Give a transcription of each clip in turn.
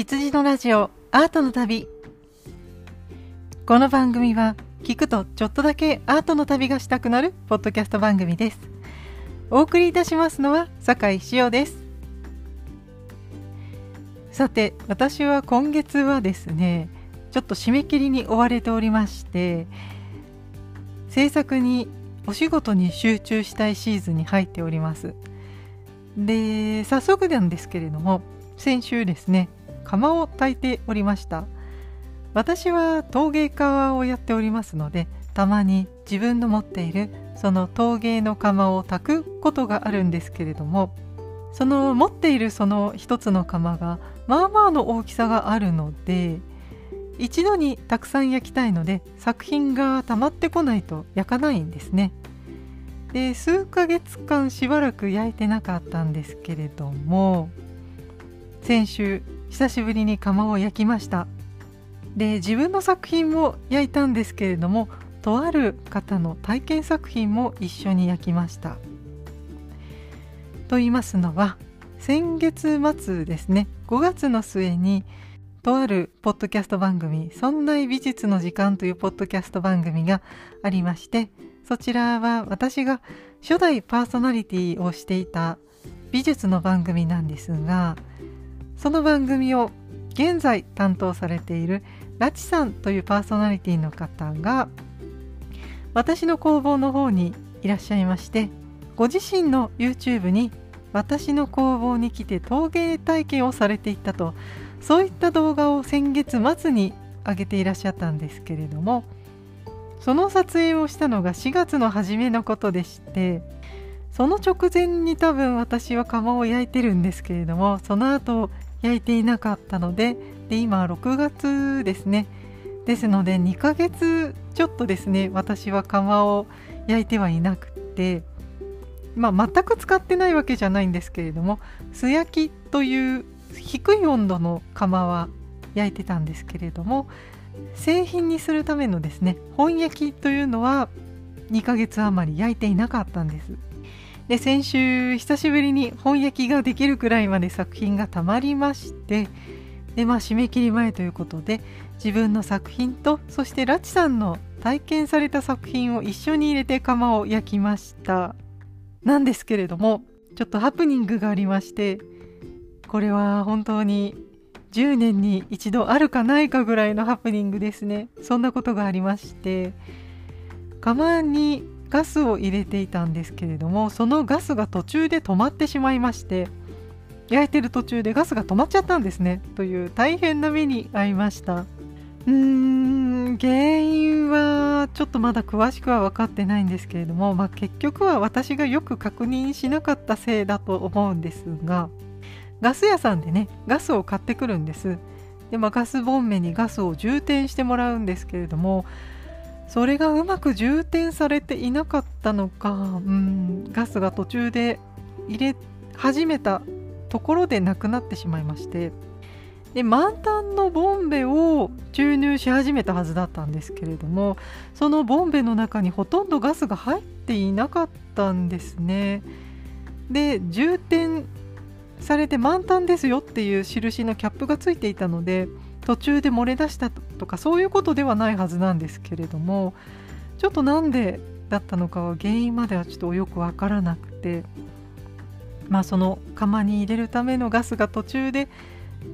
羊のラジオアートの旅。この番組は聞くとちょっとだけアートの旅がしたくなるポッドキャスト番組です。お送りいたしますのは酒井潮です。さて私は今月はですねちょっと締め切りに追われておりまして制作にお仕事に集中したいシーズンに入っております。で早速なんですけれども先週ですね釜を炊いておりました私は陶芸家をやっておりますのでたまに自分の持っているその陶芸の釜を炊くことがあるんですけれどもその持っているその一つの釜がまあまあの大きさがあるので一度にたくさん焼きたいので作品が溜まってこないと焼かないんですね。で数ヶ月間しばらく焼いてなかったんですけれども先週久しぶりに窯を焼きました。で自分の作品も焼いたんですけれどもとある方の体験作品も一緒に焼きました。と言いますのは先月末ですね。5月の末にとあるポッドキャスト番組「そんな美術の時間」というポッドキャスト番組がありましてそちらは私が初代パーソナリティをしていた美術の番組なんですがその番組を現在担当されているラチさんというパーソナリティの方が私の工房の方にいらっしゃいましてご自身の YouTube に私の工房に来て陶芸体験をされていたとそういった動画を先月末に上げていらっしゃったんですけれどもその撮影をしたのが4月の初めのことでしてその直前に多分私は窯を焼いてるんですけれどもその後焼いていなかったのでで今6月ですね。ですので2ヶ月ちょっとですね私は窯を焼いてはいなくてまあ、全く使ってないわけじゃないんですけれども素焼きという低い温度の窯は焼いてたんですけれども製品にするためのですね本焼きというのは2ヶ月余り焼いていなかったんです。で先週久しぶりに本焼きができるくらいまで作品がたまりましてでまあ締め切り前ということで自分の作品とそしてラチさんの体験された作品を一緒に入れて窯を焼きました。なんですけれどもちょっとハプニングがありましてこれは本当に10年に一度あるかないかぐらいのハプニングですね。そんなことがありまして釜にガスを入れていたんですけれどもそのガスが途中で止まってしまいまして焼いてる途中でガスが止まっちゃったんですね。という大変な目に遭いました。うーん原因はちょっとまだ詳しくは分かってないんですけれども、まあ、結局は私がよく確認しなかったせいだと思うんですがガス屋さんでねガスを買ってくるんです。で、まあ、ガスボンベにガスを充填してもらうんですけれどもそれがうまく充填されていなかったのか、うん、ガスが途中で入れ始めたところでなくなってしまいまして。で満タンのボンベを注入し始めたはずだったんですけれどもそのボンベの中にほとんどガスが入っていなかったんですね。で充填されて満タンですよっていう印のキャップがついていたので途中で漏れ出したとかそういうことではないはずなんですけれどもちょっとなんでだったのかは原因まではちょっとよくわからなくてまあその釜に入れるためのガスが途中で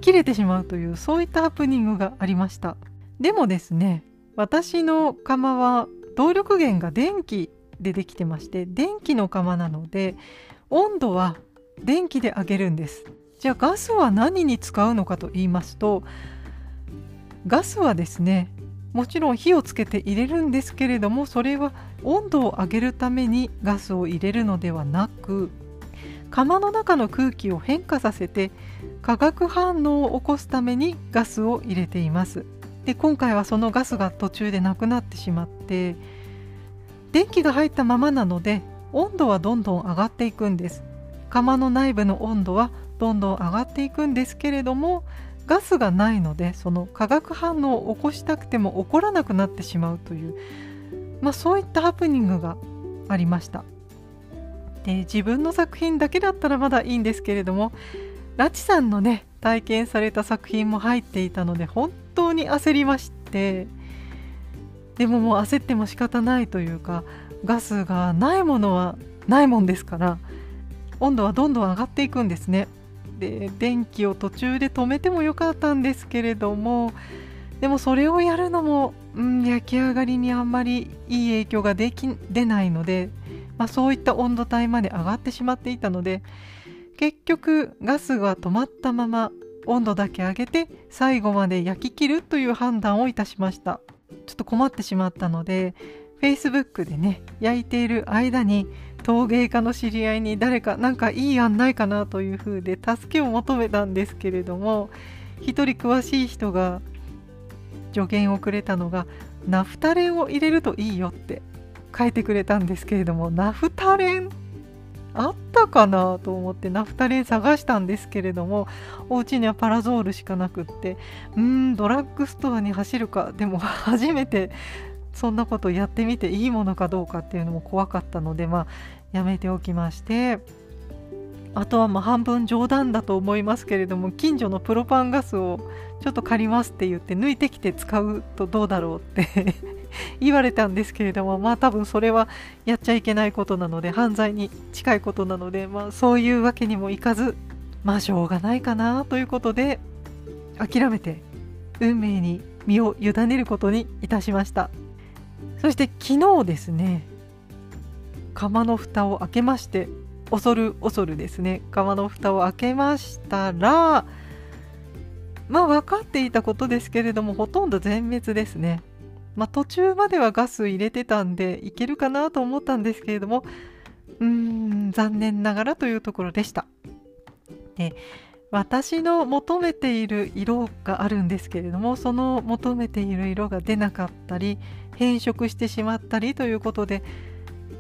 切れてしまうというそういったハプニングがありました。でもですね私の釜は動力源が電気でできてまして電気の釜なので温度は電気で上げるんです。じゃあガスは何に使うのかと言いますとガスはですねもちろん火をつけて入れるんですけれどもそれは温度を上げるためにガスを入れるのではなく釜の中の空気を変化させて化学反応を起こすためにガスを入れています。で今回はそのガスが途中でなくなってしまって電気が入ったままなので温度はどんどん上がっていくんです。釜の内部の温度はどんどん上がっていくんですけれどもガスがないのでその化学反応を起こしたくても起こらなくなってしまうという、まあ、そういったハプニングがありました。で自分の作品だけだったらまだいいんですけれどもラチさんのね体験された作品も入っていたので本当に焦りましてでももう焦っても仕方ないというかガスがないものはないもんですから温度はどんどん上がっていくんですね。で電気を途中で止めてもよかったんですけれどもでもそれをやるのも、うん、焼き上がりにあんまりいい影響ができ出ないので、まあ、そういった温度帯まで上がってしまっていたので結局ガスが止まったまま温度だけ上げて最後まで焼き切るという判断をいたしました。ちょっと困ってしまったので Facebook でね焼いている間に陶芸家の知り合いに誰かなんかいい案ないかなというふうで助けを求めたんですけれども一人詳しい人が助言をくれたのがナフタレンを入れるといいよって書いてくれたんですけれどもナフタレンあったかなと思ってナフタレン探したんですけれどもお家にはパラゾールしかなくってうーんドラッグストアに走るかでも初めてそんなことやってみていいものかどうかっていうのも怖かったのでまあやめておきましてあとはまあ半分冗談だと思いますけれども近所のプロパンガスをちょっと借りますって言って抜いてきて使うとどうだろうって 言われたんですけれどもまあ多分それはやっちゃいけないことなので犯罪に近いことなのでまあそういうわけにもいかずまあしょうがないかなということで諦めて運命に身を委ねることにいたしました。そして昨日ですね釜の蓋を開けまして恐る恐るですね釜の蓋を開けましたらまあ分かっていたことですけれどもほとんど全滅ですね。まあ、途中まではガス入れてたんでいけるかなと思ったんですけれどもうーん残念ながらというところでした。で私の求めている色があるんですけれどもその求めている色が出なかったり変色してしまったりということで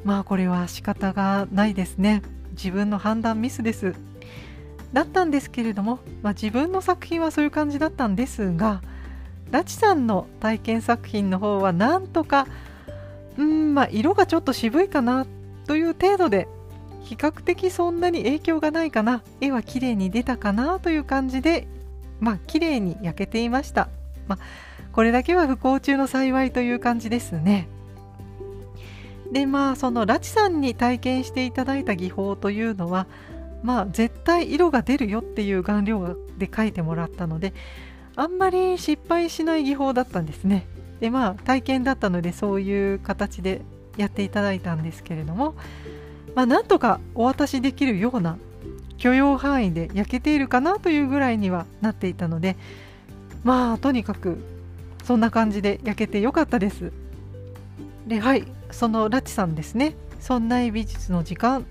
まあこれは仕方がないですね。自分の判断ミスです。だったんですけれども、まあ、自分の作品はそういう感じだったんですがラチさんの体験作品の方はなんとかうんまあ色がちょっと渋いかなという程度で比較的そんなに影響がないかな。絵は綺麗に出たかなという感じでまあ綺麗に焼けていました、まあ、これだけは不幸中の幸いという感じですね。でまあそのラチさんに体験していただいた技法というのはまあ絶対色が出るよっていう顔料で描いてもらったのであんまり失敗しない技法だったんですね。でまあ体験だったのでそういう形でやっていただいたんですけれどもまあなんとかお渡しできるような許容範囲で焼けているかなというぐらいにはなっていたのでまあとにかくそんな感じで焼けてよかったです。ではい。そのラチさんですね「そんな美術の時間」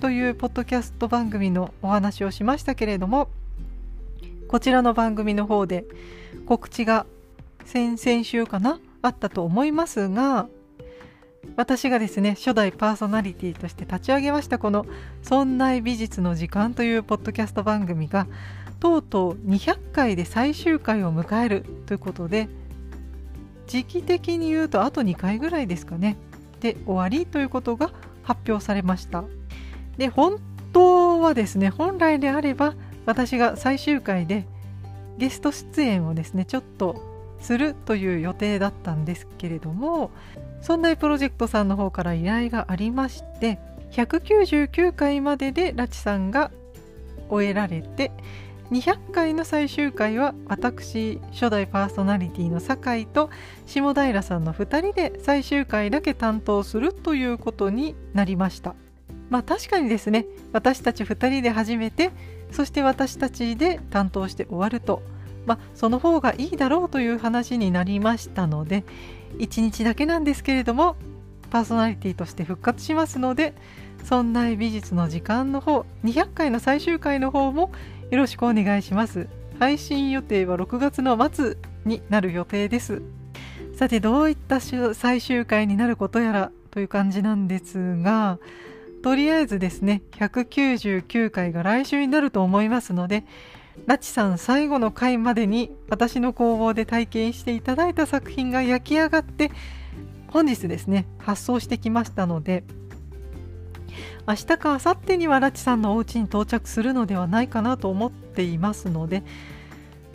というポッドキャスト番組のお話をしましたけれどもこちらの番組の方で告知が先々週かなあったと思いますが私がですね初代パーソナリティとして立ち上げましたこの「そんな美術の時間」というポッドキャスト番組がとうとう200回で最終回を迎えるということで時期的に言うとあと2回ぐらいですかね。で終わりということが発表されました。で本当はですね本来であれば私が最終回でゲスト出演をですねちょっとするという予定だったんですけれどもそんなプロジェクトさんの方から依頼がありまして199回まででラチさんが終えられて200回の最終回は私初代パーソナリティの酒井と下平さんの2人で最終回だけ担当するということになりました。まあ確かにですね私たち2人で始めてそして私たちで担当して終わると。まあその方がいいだろうという話になりましたので1日だけなんですけれどもパーソナリティとして復活しますのでそんな美術の時間の方200回の最終回の方もよろしくお願いします。配信予定は6月の末になる予定です。さてどういった最終回になることやらという感じなんですがとりあえずですね199回が来週になると思いますのでラチさん最後の回までに私の工房で体験していただいた作品が焼き上がって本日ですね発送してきましたので明日か明後日にはラチさんのお家に到着するのではないかなと思っていますので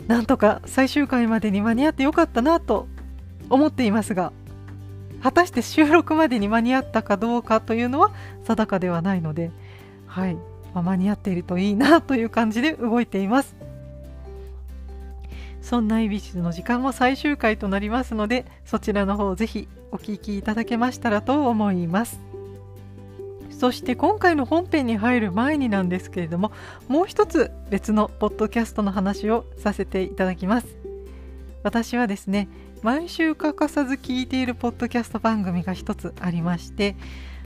なんとか最終回までに間に合ってよかったなと思っていますが果たして収録までに間に合ったかどうかというのは定かではないのではい、まあ、間に合っているといいなという感じで動いています。そんなイビシの時間も最終回となりますのでそちらの方ぜひお聴きいただけましたらと思います。そして今回の本編に入る前になんですけれどももう一つ別のポッドキャストの話をさせていただきます。私はですね毎週欠かさず聞いているポッドキャスト番組が一つありまして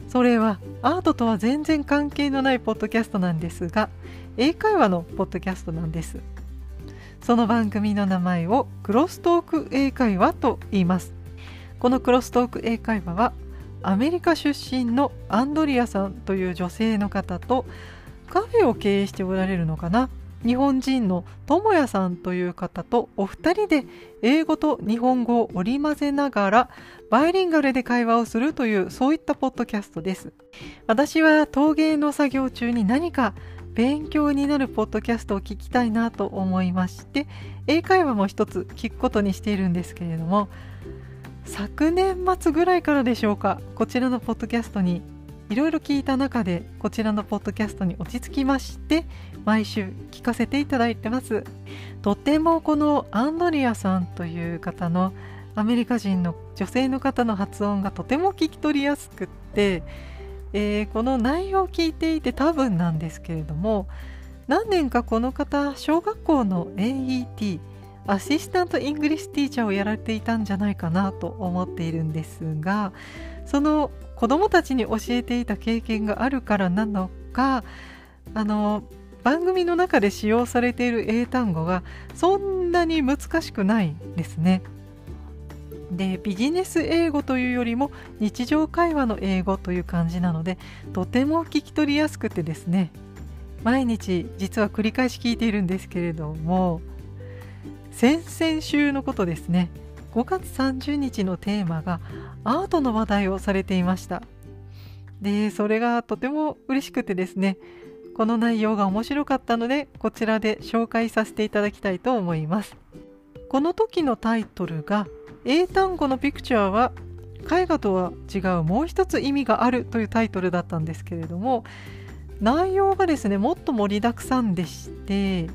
それはアートとは全然関係のないポッドキャストなんですが英会話のポッドキャストなんです。その番組の名前をクロストーク英会話と言います。このクロストーク英会話はアメリカ出身のアンドリアさんという女性の方とカフェを経営しておられるのかな？日本人の智也さんという方とお二人で英語と日本語を織り交ぜながらバイリンガルで会話をするというそういったポッドキャストです。私は陶芸の作業中に何か勉強になるポッドキャストを聞きたいなと思いまして英会話も一つ聞くことにしているんですけれども昨年末ぐらいからでしょうか。こちらのポッドキャストにいろいろ聞いた中でこちらのポッドキャストに落ち着きまして毎週聞かせていただいてます。とてもこのアンドリアさんという方のアメリカ人の女性の方の発音がとても聞き取りやすくって、えー、この内容を聞いていて多分なんですけれども何年かこの方小学校の AET Assistant English Teacher をやられていたんじゃないかなと思っているんですがその子どもたちに教えていた経験があるからなのかあの番組の中で使用されている英単語がそんなに難しくないですね。でビジネス英語というよりも日常会話の英語という感じなのでとても聞き取りやすくてですね毎日実は繰り返し聞いているんですけれども先々週のことですね。5月30日のテーマがアートの話題をされていました。でそれがとても嬉しくてですねこの内容が面白かったのでこちらで紹介させていただきたいと思います。この時のタイトルが英単語のピクチャーは絵画とは違うもう一つ意味があるというタイトルだったんですけれども内容がですねもっと盛りだくさんでして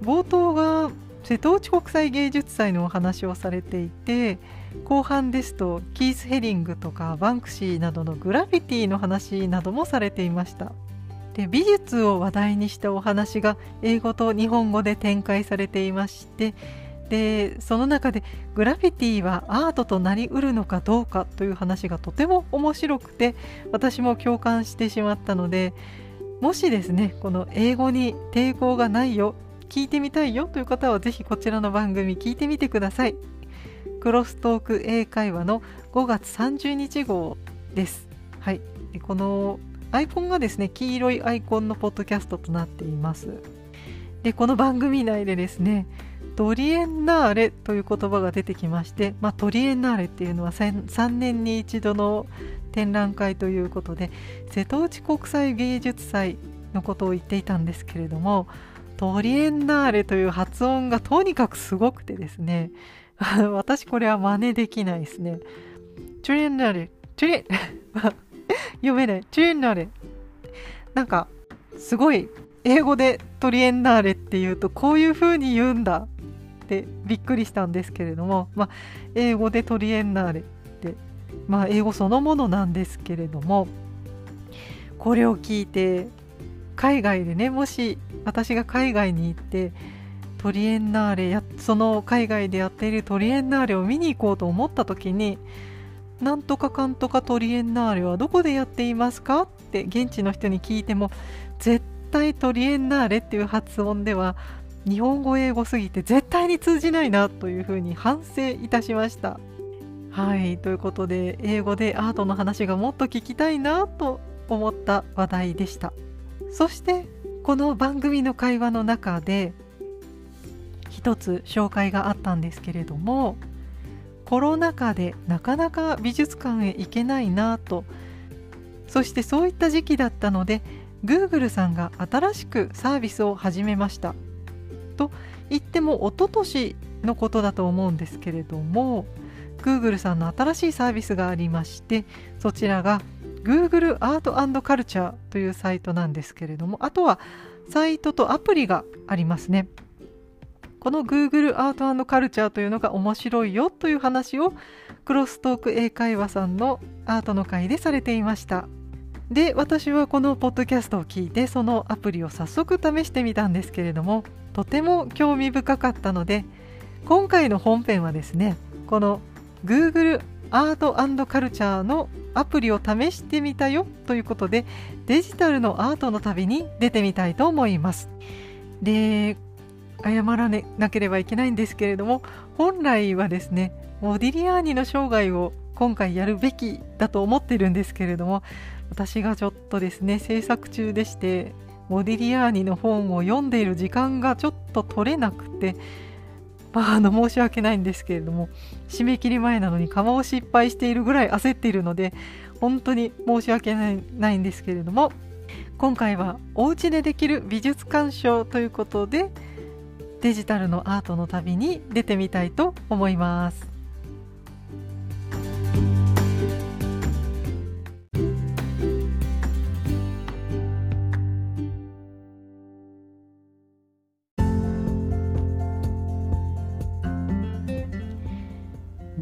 冒頭が瀬戸内国際芸術祭のお話をされていて後半ですとキース・ヘリングとかバンクシーなどのグラフィティの話などもされていました。で美術を話題にしたお話が英語と日本語で展開されていましてでその中でグラフィティはアートとなりうるのかどうかという話がとても面白くて私も共感してしまったのでもしですねこの英語に抵抗がないよ聞いてみたいよという方はぜひこちらの番組聞いてみてください。クロストーク英会話の5月30日号です。はい。このアイコンがですね、黄色いアイコンのポッドキャストとなっています。で、この番組内でですね、トリエンナーレという言葉が出てきまして、まあ、トリエンナーレっていうのは 3, 3年に一度の展覧会ということで瀬戸内国際芸術祭のことを言っていたんですけれどもトリエンナーレという発音がとにかくすごくてですね、私これは真似できないですね。トリエンナーレ、トリエン、読めない、トリエンナーレ。なんか、すごい、英語でトリエンナーレっていうと、こういう風に言うんだってびっくりしたんですけれども、まあ、英語でトリエンナーレって、まあ、英語そのものなんですけれども、これを聞いて、海外でねもし私が海外に行ってトリエンナーレやその海外でやっているトリエンナーレを見に行こうと思った時になんとかかんとかトリエンナーレはどこでやっていますかって現地の人に聞いても絶対トリエンナーレっていう発音では日本語英語すぎて絶対に通じないなというふうに反省いたしました。はいということで英語でアートの話がもっと聞きたいなと思った話題でした。そしてこの番組の会話の中で一つ紹介があったんですけれどもコロナ禍でなかなか美術館へ行けないなとそしてそういった時期だったので Google さんが新しくサービスを始めました。と言っても一昨年のことだと思うんですけれども Google さんの新しいサービスがありましてそちらが Google アートカルチャーというサイトなんですけれどもあとはサイトとアプリがありますね。この Google アートカルチャーというのが面白いよという話をクロストーク英会話さんのアートの会でされていました。で私はこのポッドキャストを聞いてそのアプリを早速試してみたんですけれどもとても興味深かったので今回の本編はですねこの Google アートカルチャーのアプリを試してみたよということでデジタルのアートの旅に出てみたいと思います。で謝らなければいけないんですけれども本来はですねモディリアーニの生涯を今回やるべきだと思ってるんですけれども私がちょっとですね制作中でしてモディリアーニの本を読んでいる時間がちょっと取れなくてまあ、あの申し訳ないんですけれども締め切り前なのに釜を失敗しているぐらい焦っているので本当に申し訳ないないんですけれども今回はお家でできる美術鑑賞ということでデジタルのアートの旅に出てみたいと思います。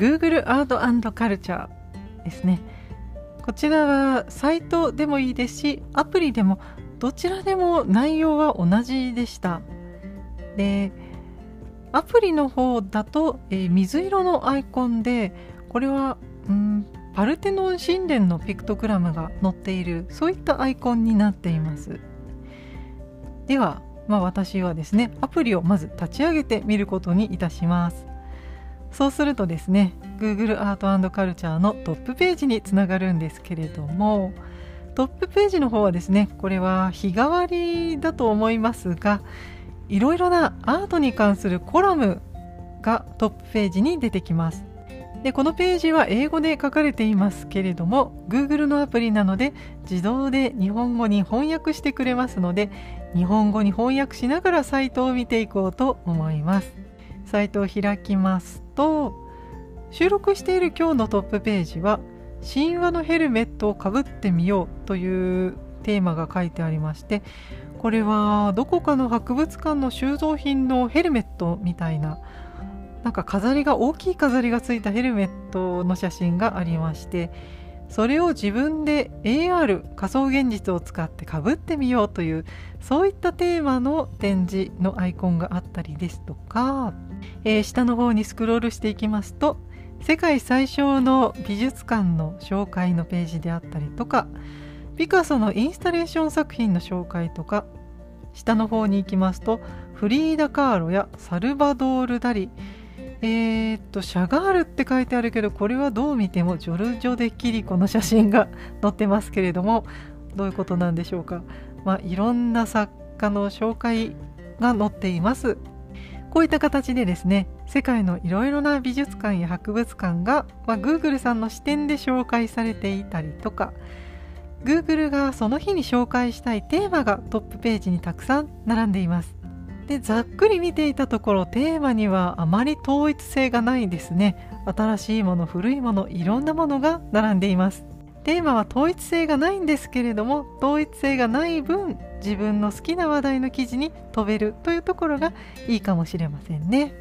Google アートカルチャーですね。こちらはサイトでもいいですし、アプリでもどちらでも内容は同じでした。で、アプリの方だと、えー、水色のアイコンで、これは、うん、パルテノン神殿のピクトグラムが載っている、そういったアイコンになっています。では、まあ、私はですね、アプリをまず立ち上げてみることにいたします。そうするとですね Google アートカルチャーのトップページにつながるんですけれどもトップページの方はですねこれは日替わりだと思いますがいろいろなアートに関するコラムがトップページに出てきます。でこのページは英語で書かれていますけれども Google のアプリなので自動で日本語に翻訳してくれますので日本語に翻訳しながらサイトを見ていこうと思います。サイトを開きます。と収録している今日のトップページは神話のヘルメットをかぶってみようというテーマが書いてありましてこれはどこかの博物館の収蔵品のヘルメットみたいななんか飾りが大きい飾りがついたヘルメットの写真がありましてそれを自分で AR 仮想現実を使ってかぶってみようというそういったテーマの展示のアイコンがあったりですとかえー、下の方にスクロールしていきますと世界最小の美術館の紹介のページであったりとかピカソのインスタレーション作品の紹介とか下の方に行きますとフリーダ・カーロやサルバドール・ダリえー、っとシャガールって書いてあるけどこれはどう見てもジョルジョ・デ・キリコの写真が 載ってますけれどもどういうことなんでしょうか、まあ、いろんな作家の紹介が載っています。こういった形でですね世界のいろいろな美術館や博物館が、まあ、Google さんの視点で紹介されていたりとか Google がその日に紹介したいテーマがトップページにたくさん並んでいます。でざっくり見ていたところテーマにはあまり統一性がないですね。新しいもの古いものいろんなものが並んでいます。テーマは統一性がないんですけれども統一性がない分自分の好きな話題の記事に飛べるというところがいいかもしれませんね。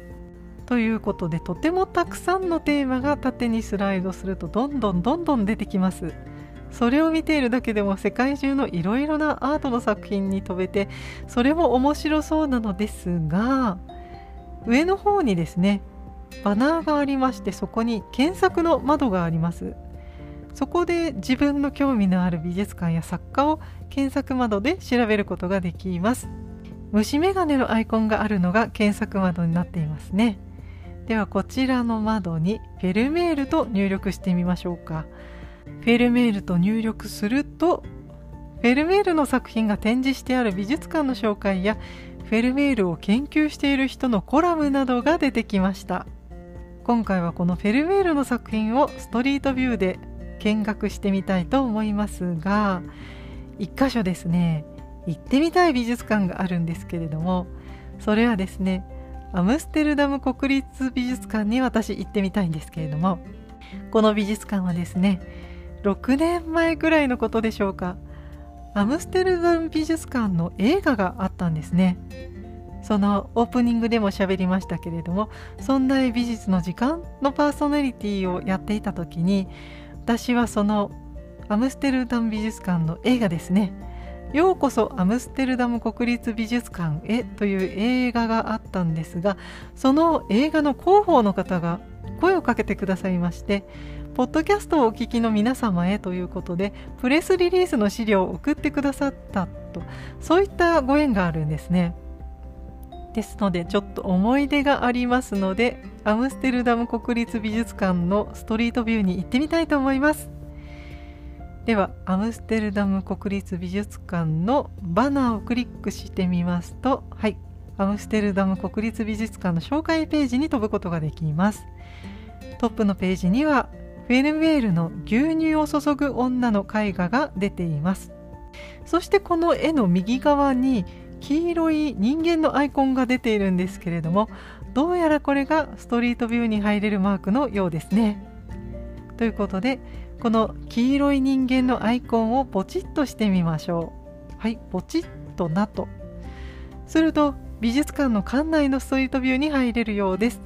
ということでとてもたくさんのテーマが縦にスライドするとどんどんどんどん出てきます。それを見ているだけでも世界中のいろいろなアートの作品に飛べてそれも面白そうなのですが上の方にですねバナーがありましてそこに検索の窓がありますそこで自分の興味のある美術館や作家を検索窓で調べることができます。虫眼鏡のアイコンがあるのが検索窓になっていますね。ではこちらの窓にフェルメールと入力してみましょうか。フェルメールと入力するとフェルメールの作品が展示してある美術館の紹介やフェルメールを研究している人のコラムなどが出てきました。今回はこのフェルメールの作品をストリートビューで見学してみたいと思いますが1箇所ですね行ってみたい美術館があるんですけれどもそれはですねアムステルダム国立美術館に私行ってみたいんですけれどもこの美術館はですね6年前ぐらいのことでしょうかアムステルダム美術館の映画があったんですね。そのオープニングでも喋りましたけれども存在美術の時間のパーソナリティをやっていた時に私はそのアムステルダム美術館の映画ですね。ようこそアムステルダム国立美術館へという映画があったんですがその映画の広報の方が声をかけてくださいましてポッドキャストをお聞きの皆様へということでプレスリリースの資料を送ってくださったとそういったご縁があるんですね。ですのでちょっと思い出がありますのでアムステルダム国立美術館のストリートビューに行ってみたいと思います。ではアムステルダム国立美術館のバナーをクリックしてみますとはいアムステルダム国立美術館の紹介ページに飛ぶことができます。トップのページにはフェルメールの牛乳を注ぐ女の絵画が出ています。そしてこの絵の右側に黄色い人間のアイコンが出ているんですけれどもどうやらこれがストリートビューに入れるマークのようですね。ということでこの黄色い人間のアイコンをポチッとしてみましょう。はい、ポチッとなと。すると美術館の館内のストリートビューに入れるようです。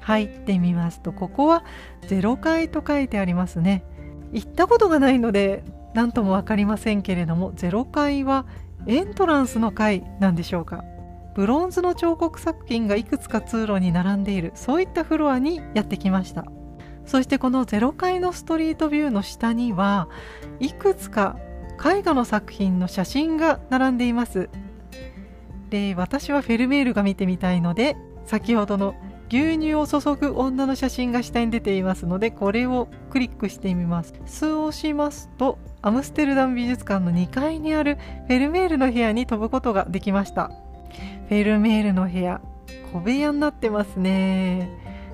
入ってみますとここは0階と書いてありますね。行ったことがないので何とも分かりませんけれども0階はエントランスの階なんでしょうか？ブロンズの彫刻作品がいくつか通路に並んでいるそういったフロアにやってきました。そしてこの0階のストリートビューの下にはいくつか絵画の作品の写真が並んでいます。で私はフェルメールが見てみたいので先ほどの牛乳を注ぐ女の写真が下に出ていますのでこれをクリックしてみます。そうしますとアムステルダム美術館の2階にあるフェルメールの部屋に飛ぶことができました。フェルメールの部屋小部屋になってますね。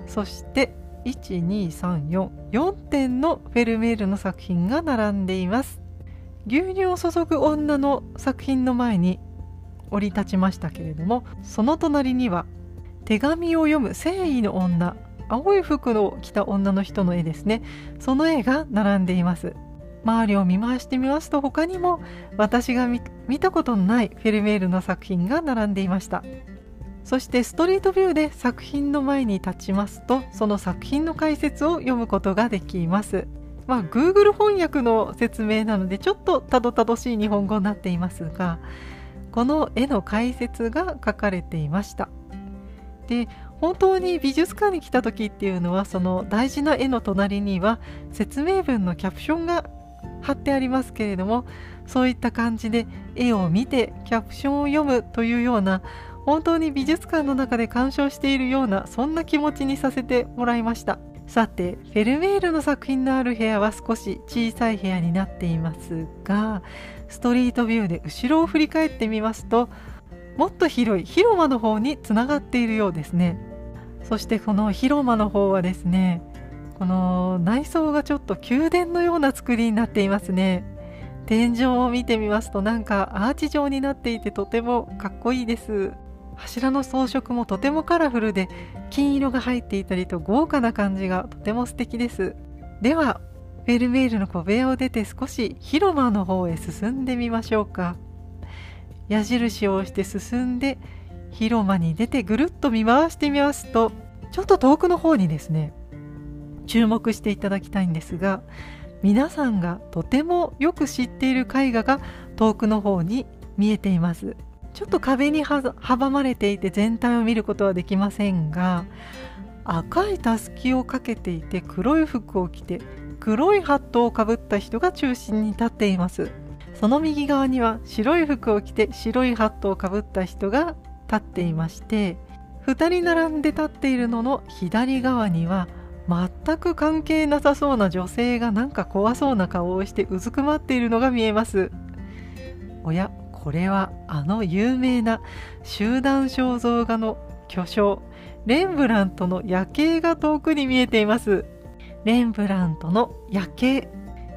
そして12344点のフェルメールの作品が並んでいます。牛乳を注ぐ女の作品の前に降り立ちましたけれどもその隣には手紙を読む誠意の女青い服を着た女の人の絵ですね。その絵が並んでいます。周りを見回してみますと他にも私が見たことのないフェルメールの作品が並んでいました。そしてストリートビューで作品の前に立ちますとその作品の解説を読むことができます。まあ Google 翻訳の説明なのでちょっとたどたどしい日本語になっていますがこの絵の解説が書かれていました。で本当に美術館に来た時っていうのはその大事な絵の隣には説明文のキャプションが貼ってありますけれどもそういった感じで絵を見てキャプションを読むというような本当に美術館の中で鑑賞しているようなそんな気持ちにさせてもらいました。さてフェルメールの作品のある部屋は少し小さい部屋になっていますがストリートビューで後ろを振り返ってみますともっと広い広間の方につながっているようですね。そしてこの広間の方はですねこの内装がちょっと宮殿のような作りになっていますね。天井を見てみますとなんかアーチ状になっていてとてもかっこいいです。柱の装飾もとてもカラフルで金色が入っていたりと豪華な感じがとても素敵です。ではフェルメールの小部屋を出て少し広間の方へ進んでみましょうか。矢印を押して進んで広間に出てぐるっと見回してみますとちょっと遠くの方にですね注目していただきたいんですが皆さんがとてもよく知っている絵画が遠くの方に見えています。ちょっと壁に阻まれていて全体を見ることはできませんが赤いたすきをかけていて黒い服を着て黒いハットをかぶった人が中心に立っています。その右側には白い服を着て白いハットをかぶった人が立っていまして2人並んで立っているのの左側には全く関係なさそうな女性がなんか怖そうな顔をしてうずくまっているのが見えます。おやこれはあの有名な集団肖像画の巨匠レンブラントの夜景が遠くに見えています。レンブラントの夜景。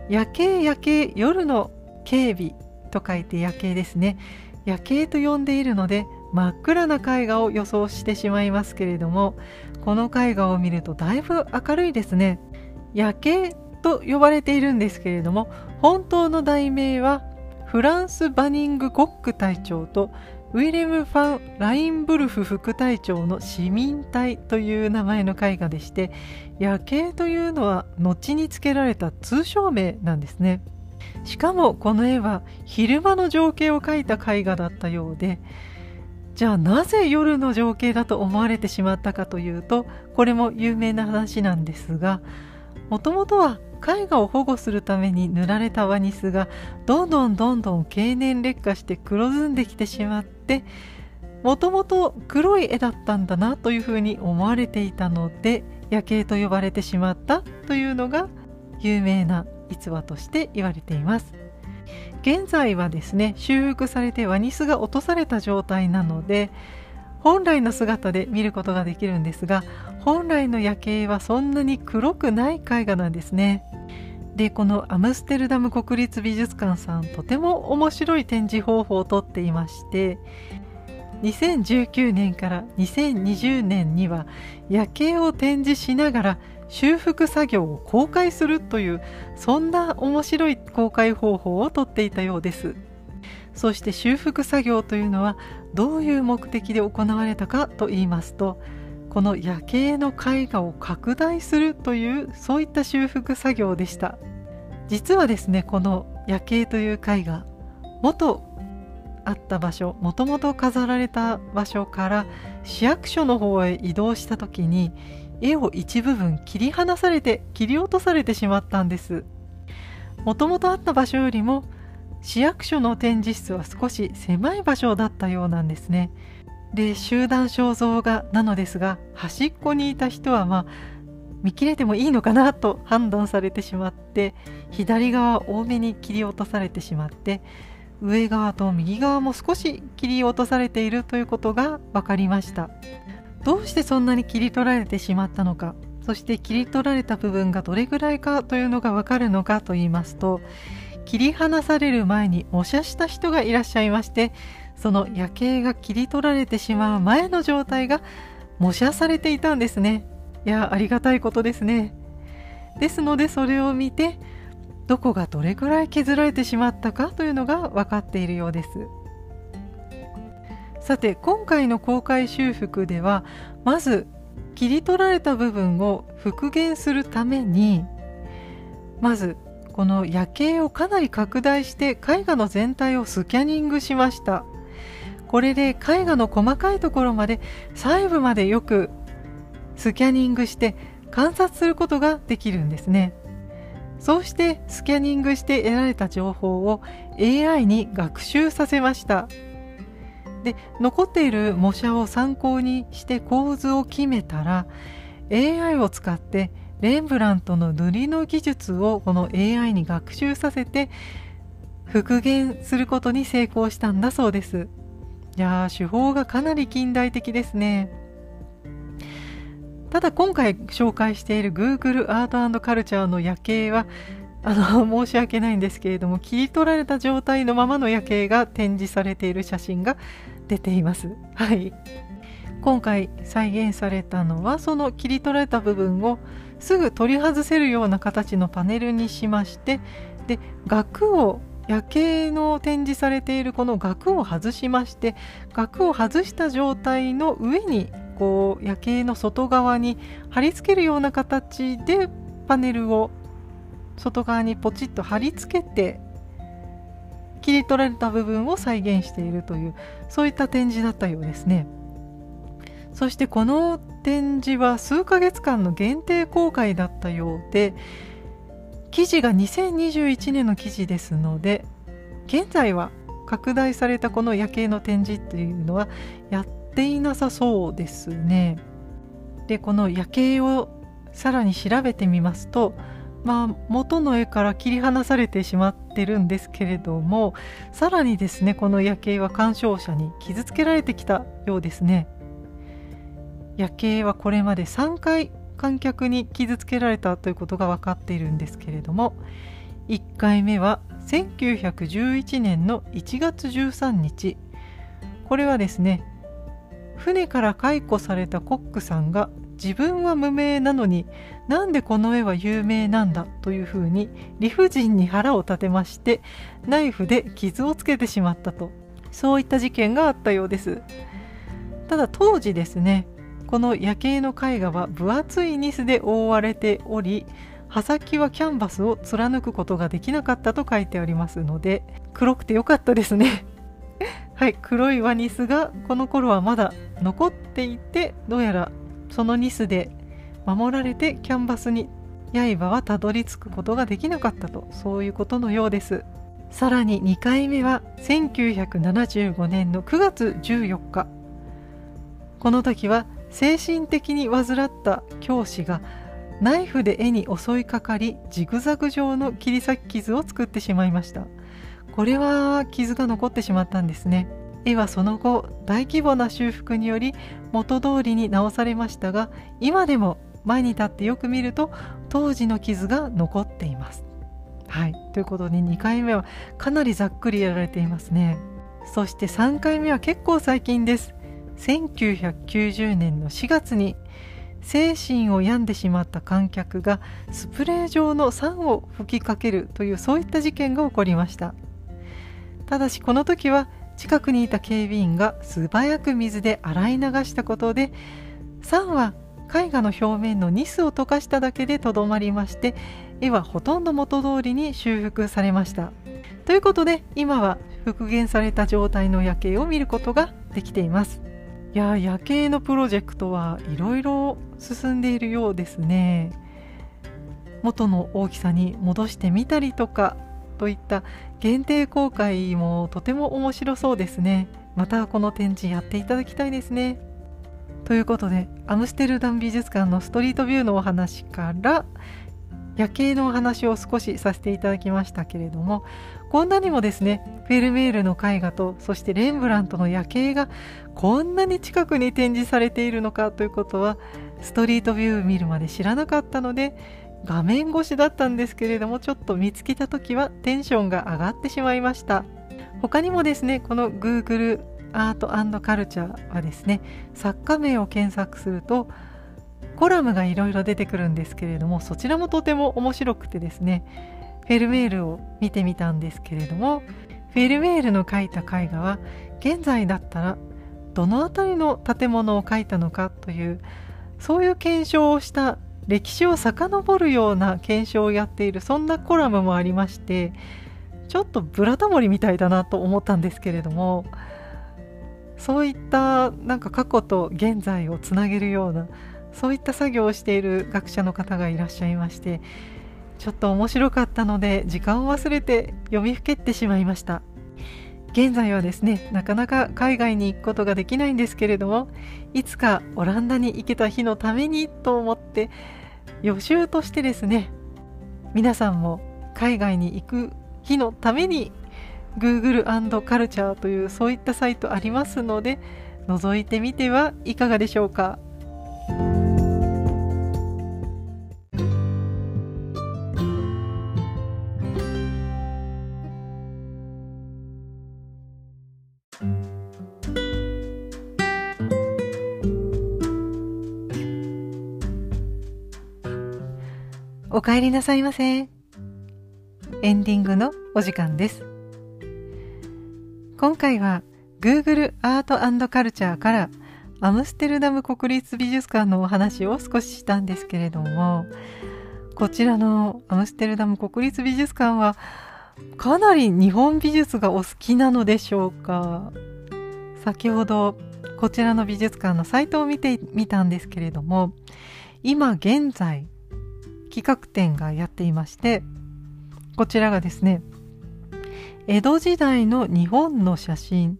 夜景夜景夜の警備と書いて夜景ですね。夜景と呼んでいるので真っ暗な絵画を予想してしまいますけれどもこの絵画を見るとだいぶ明るいですね。夜景と呼ばれているんですけれども本当の題名はフランス・バニング・コック隊長とウィレム・ファン・ラインブルフ副隊長の市民隊という名前の絵画でして夜景というのは後につけられた通称名なんですね。しかもこの絵は昼間の情景を描いた絵画だったようでじゃあなぜ夜の情景だと思われてしまったかというとこれも有名な話なんですがもともとは絵画を保護するために塗られたワニスがどんどんどんどん経年劣化して黒ずんできてしまってもともと黒い絵だったんだなというふうに思われていたので夜景と呼ばれてしまったというのが有名な逸話として言われています。現在はですね修復されてワニスが落とされた状態なので本来の姿で見ることができるんですが本来の夜景はそんなに黒くない絵画なんですね。でこのアムステルダム国立美術館さんとても面白い展示方法をとっていまして2019年から2020年には夜景を展示しながら修復作業を公開するというそんな面白い公開方法をとっていたようです。そして修復作業というのはどういう目的で行われたかと言いますとこの夜景の絵画を拡大するというそういった修復作業でした。実はですねこの夜景という絵画元あった場所もともと飾られた場所から市役所の方へ移動した時に絵を一部分切り離されて切り落とされてしまったんです。もともとあった場所よりも市役所の展示室は少し狭い場所だったようなんですね。で集団肖像画なのですが端っこにいた人はまあ見切れてもいいのかなと判断されてしまって左側多めに切り落とされてしまって上側と右側も少し切り落とされているということが分かりました。どうしてそんなに切り取られてしまったのかそして切り取られた部分がどれぐらいかというのが分かるのかと言いますと切り離される前に模写した人がいらっしゃいましてその夜景が切り取られてしまう前の状態が模写されていたんですね。いやありがたいことですね。ですのでそれを見てどこがどれくらい削られてしまったかというのが分かっているようです。さて今回の公開修復ではまず切り取られた部分を復元するためにまずこの夜景をかなり拡大して絵画の全体をスキャニングしました。これで絵画の細かいところまで細部までよくスキャニングして観察することができるんですね。そうしてスキャニングして得られた情報を AI に学習させました。で残っている模写を参考にして構図を決めたら AI を使ってレンブラントの塗りの技術をこの AI に学習させて復元することに成功したんだそうですいや手法がかなり近代的ですね。ただ今回紹介している Google アートカルチャーの夜景はあの 申し訳ないんですけれども切り取られた状態のままの夜景が展示されている写真が出ています。はい、今回再現されたのはその切り取られた部分をすぐ取り外せるような形のパネルにしましてで額を夜景の展示されているこの額を外しまして額を外した状態の上にこう夜景の外側に貼り付けるような形でパネルを外側にポチッと貼り付けて切り取られた部分を再現しているというそういった展示だったようですねそしてこの展示は数ヶ月間の限定公開だったようで記事が2021年の記事ですので現在は拡大されたこの夜景の展示っていうのはやっていなさそうですね。でこの夜景をさらに調べてみますとまあ元の絵から切り離されてしまってるんですけれどもさらにですねこの夜景は鑑賞者に傷つけられてきたようですね。夜景はこれまで3回観客に傷つけられたということが分かっているんですけれども1回目は1911年の1月13日これはですね船から解雇されたコックさんが自分は無名なのになんでこの絵は有名なんだというふうに理不尽に腹を立てましてナイフで傷をつけてしまったとそういった事件があったようです。ただ当時ですねこの夜景の絵画は分厚いニスで覆われており刃先はキャンバスを貫くことができなかったと書いてありますので黒くてよかったですね。はい黒いワニスがこの頃はまだ残っていてどうやらそのニスで守られてキャンバスに刃はたどり着くことができなかったとそういうことのようです。さらに2回目は1975年の9月14日。この時は精神的に患った教師がナイフで絵に襲いかかりジグザグ状の切り裂き傷を作ってしまいました。これは傷が残ってしまったんですね。絵はその後大規模な修復により元通りに直されましたが今でも前に立ってよく見ると当時の傷が残っています。はい、ということで2回目はかなりざっくりやられていますね。そして3回目は結構最近です。1990年の4月に精神を病んでしまった観客がスプレー状の酸を吹きかけるというそういった事件が起こりましたただしこの時は近くにいた警備員が素早く水で洗い流したことで酸は絵画の表面のニスを溶かしただけでとどまりまして絵はほとんど元通りに修復されました。ということで今は復元された状態の夜景を見ることができています。いや夜景のプロジェクトはいろいろ進んでいるようですね。元の大きさに戻してみたりとかといった限定公開もとても面白そうですね。またこの展示やっていただきたいですね。ということでアムステルダム美術館のストリートビューのお話から夜景のお話を少しさせていただきましたけれどもこんなにもですねフェルメールの絵画とそしてレンブラントの夜景がこんなに近くに展示されているのかということはストリートビュー見るまで知らなかったので画面越しだったんですけれどもちょっと見つけた時はテンションが上がってしまいました。他にもですねこの Google アートカルチャーはですね作家名を検索するとコラムがいろいろ出てくるんですけれどもそちらもとても面白くてですねフェルメールを見てみたんですけれどもフェルメールの描いた絵画は現在だったらどの辺りの建物を描いたのかというそういう検証をした歴史を遡るような検証をやっているそんなコラムもありましてちょっとブラタモリみたいだなと思ったんですけれどもそういったなんか過去と現在をつなげるようなそういった作業をしている学者の方がいらっしゃいましてちょっと面白かったので時間を忘れて読みふけってしまいました。現在はですねなかなか海外に行くことができないんですけれどもいつかオランダに行けた日のためにと思って予習としてですね皆さんも海外に行く日のために Google& カルチャーというそういったサイトありますので覗いてみてはいかがでしょうか。帰りなさいませ。エンディングのお時間です。今回は Google アートカルチャーからアムステルダム国立美術館のお話を少ししたんですけれどもこちらのアムステルダム国立美術館はかなり日本美術がお好きなのでしょうか先ほどこちらの美術館のサイトを見てみたんですけれども今現在企画展がやっていましてこちらがですね江戸時代の日本の写真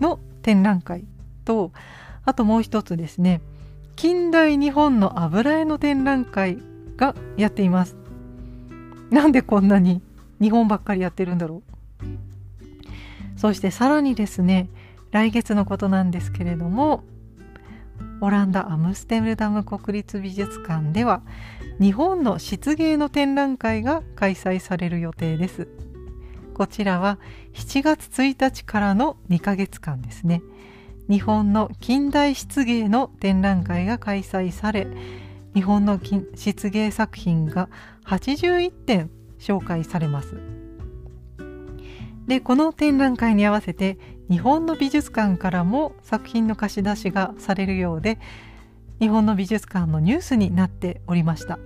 の展覧会とあともう一つですね近代日本の油絵の展覧会がやっています。なんでこんなに日本ばっかりやってるんだろう。そしてさらにですね来月のことなんですけれどもオランダ・アムステルダム国立美術館では日本の漆芸の展覧会が開催される予定です。こちらは7月1日からの2ヶ月間ですね。日本の近代漆芸の展覧会が開催され、日本の漆芸作品が81点紹介されます。で、この展覧会に合わせて日本の美術館からも作品の貸し出しがされるようで、日本の美術館のニュースになっておりました。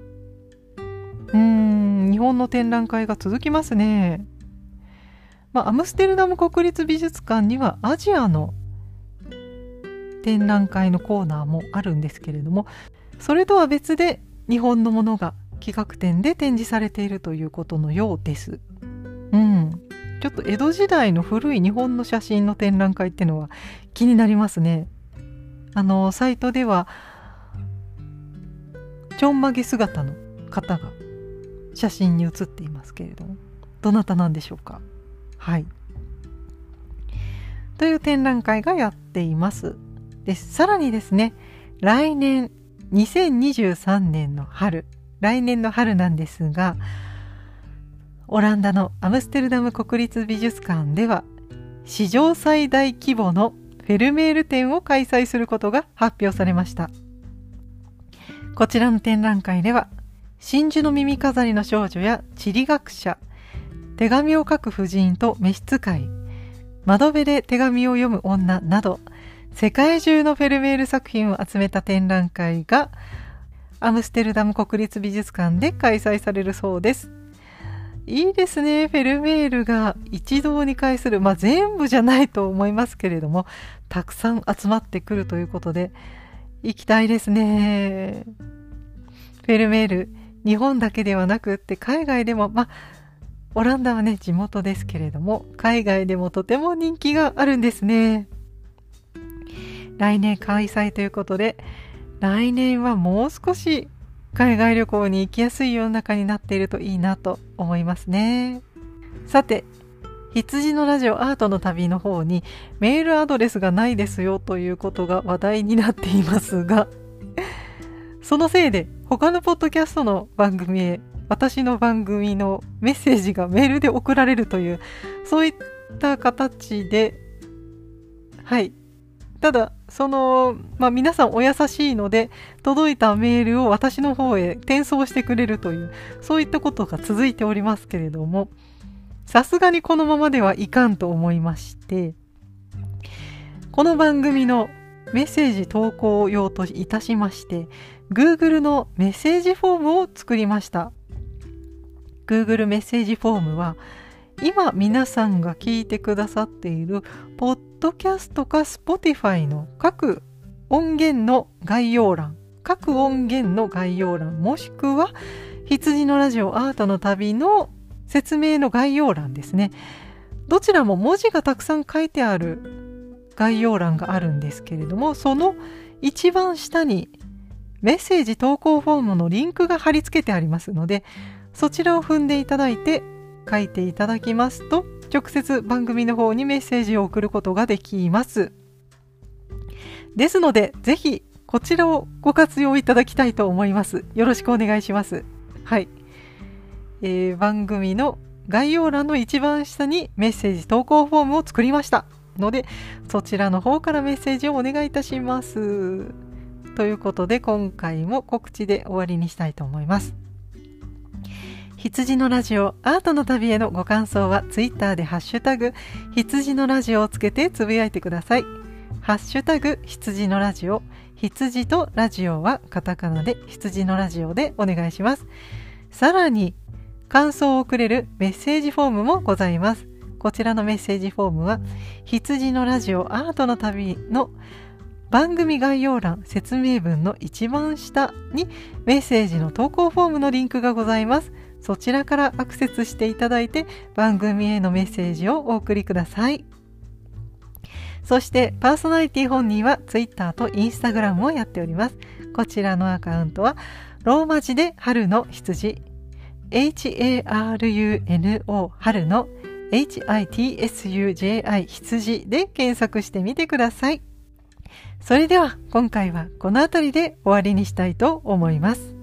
うーん、日本の展覧会が続きますね。まあ、アムステルダム国立美術館にはアジアの展覧会のコーナーもあるんですけれどもそれとは別で日本のものが企画展で展示されているということのようです。うん、ちょっと江戸時代の古い日本の写真の展覧会っていうのは気になりますね。あのサイトではちょんまげ姿の方が写真に写っていますけれどもどなたなんでしょうか？はい。という展覧会がやっています。でさらにですね、来年2023年の春、来年の春なんですが、オランダのアムステルダム国立美術館では、史上最大規模のフェルメール展を開催することが発表されました。こちらの展覧会では、真珠の耳飾りの少女や地理学者、手紙を書く婦人と召使い、窓辺で手紙を読む女など、世界中のフェルメール作品を集めた展覧会が、アムステルダム国立美術館で開催されるそうです。いいですね。フェルメールが一堂に会する。まあ全部じゃないと思いますけれども、たくさん集まってくるということで、行きたいですね。フェルメール、日本だけではなくって海外でも、まあオランダはね、地元ですけれども、海外でもとても人気があるんですね。来年開催ということで、来年はもう少し海外旅行に行きやすい世の中になっているといいなと思いますね。さて、羊のラジオアートの旅の方にメールアドレスがないですよということが話題になっていますが、そのせいで他のポッドキャストの番組へ私の番組のメッセージがメールで送られるという、そういった形で、はい。ただ、その、まあ皆さんお優しいので、届いたメールを私の方へ転送してくれるという、そういったことが続いておりますけれども、さすがにこのままではいかんと思いまして、この番組のメッセージ投稿用といたしまして、Google のメッセージフォームを作りました。Google メッセージフォームは今皆さんが聞いてくださっているポッドキャストか Spotify の各音源の概要欄各音源の概要欄もしくは羊のラジオアートの旅の説明の概要欄ですねどちらも文字がたくさん書いてある概要欄があるんですけれどもその一番下にメッセージ投稿フォームのリンクが貼り付けてありますのでそちらを踏んでいただいて書いていただきますと直接番組の方にメッセージを送ることができます。ですので、ぜひこちらをご活用いただきたいと思います。よろしくお願いします。はい。えー、番組の概要欄の一番下にメッセージ投稿フォームを作りましたので、そちらの方からメッセージをお願いいたします。ということで、今回も告知で終わりにしたいと思います。羊のラジオアートの旅へのご感想はツイッターでハッシュタグ羊のラジオをつけてつぶやいてください。ハッシュタグ羊のラジオ羊とラジオはカタカナで羊のラジオでお願いします。さらに感想をくれるメッセージフォームもございます。こちらのメッセージフォームは羊のラジオアートの旅の番組概要欄説明文の一番下にメッセージの投稿フォームのリンクがございます。そちらからアクセスしていただいて番組へのメッセージをお送りください。そしてパーソナリティ本人は Twitter と Instagram をやっております。こちらのアカウントはローマ字で春の羊 HARUNO 春の HITSUJI 羊で検索してみてください。それでは今回はこの辺りで終わりにしたいと思います。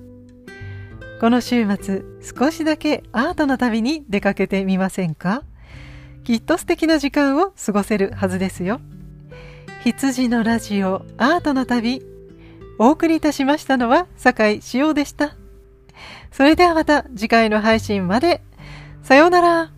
この週末少しだけアートの旅に出かけてみませんか？きっと素敵な時間を過ごせるはずですよ。羊のラジオアートの旅お送りいたしましたのは酒井潮でした。それではまた次回の配信まで。さようなら。